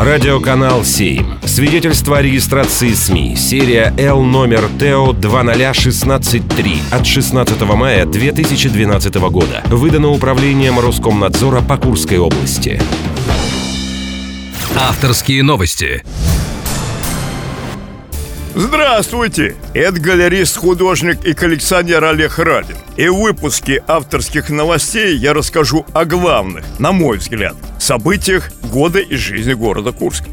Радиоканал 7. Свидетельство о регистрации СМИ. Серия Л номер ТО 20163 от 16 мая 2012 года. Выдано управлением Роскомнадзора по Курской области. Авторские новости. Здравствуйте! Это галерист, художник и коллекционер Олег Радин. И в выпуске авторских новостей я расскажу о главных, на мой взгляд, событиях года из жизни города Курска.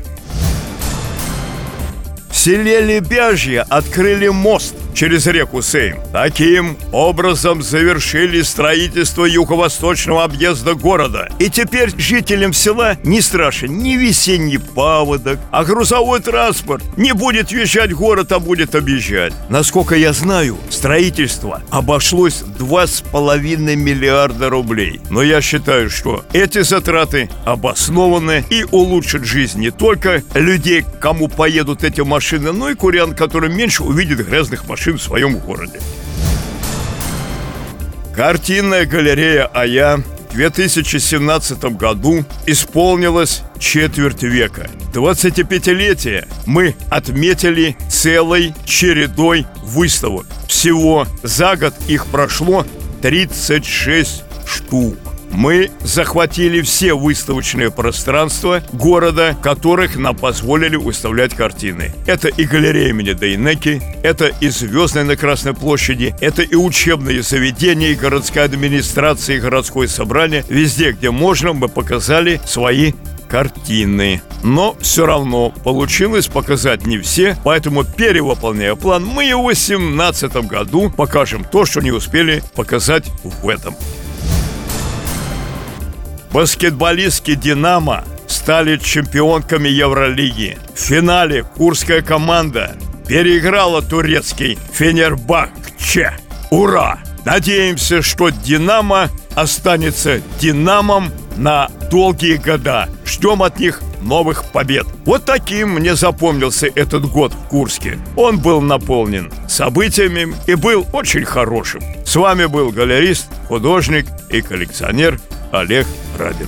В селе Лебяжье открыли мост через реку Сейм. Таким образом завершили строительство юго-восточного объезда города. И теперь жителям села не страшен ни весенний паводок, а грузовой транспорт не будет въезжать в город, а будет объезжать. Насколько я знаю, строительство обошлось 2,5 миллиарда рублей. Но я считаю, что эти затраты обоснованы и улучшат жизнь не только людей, кому поедут эти машины, но и курян, которые меньше увидят грязных машин машин в своем городе. Картинная галерея «Ая» в 2017 году исполнилась четверть века. 25-летие мы отметили целой чередой выставок. Всего за год их прошло 36 штук мы захватили все выставочные пространства города, которых нам позволили выставлять картины. Это и галерея имени Дейнеки, это и Звездная на Красной площади, это и учебные заведения, и городская администрация, и городское собрание. Везде, где можно, мы показали свои картины. Но все равно получилось показать не все, поэтому перевыполняя план, мы и в 2018 году покажем то, что не успели показать в этом. Баскетболистки «Динамо» стали чемпионками Евролиги. В финале курская команда переиграла турецкий Фенербахче. Ура! Надеемся, что «Динамо» останется «Динамом» на долгие года. Ждем от них новых побед. Вот таким мне запомнился этот год в Курске. Он был наполнен событиями и был очень хорошим. С вами был галерист, художник и коллекционер Олег Радин.